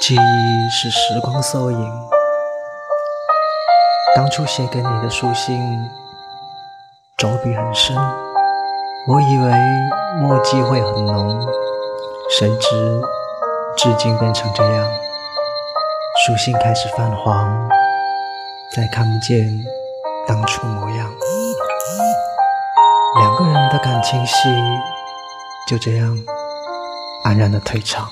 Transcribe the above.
记忆是时光缩影，当初写给你的书信，着笔很深，我以为墨迹会很浓，谁知至今变成这样，书信开始泛黄，再看不见当初模样，两个人的感情戏就这样安然的退场。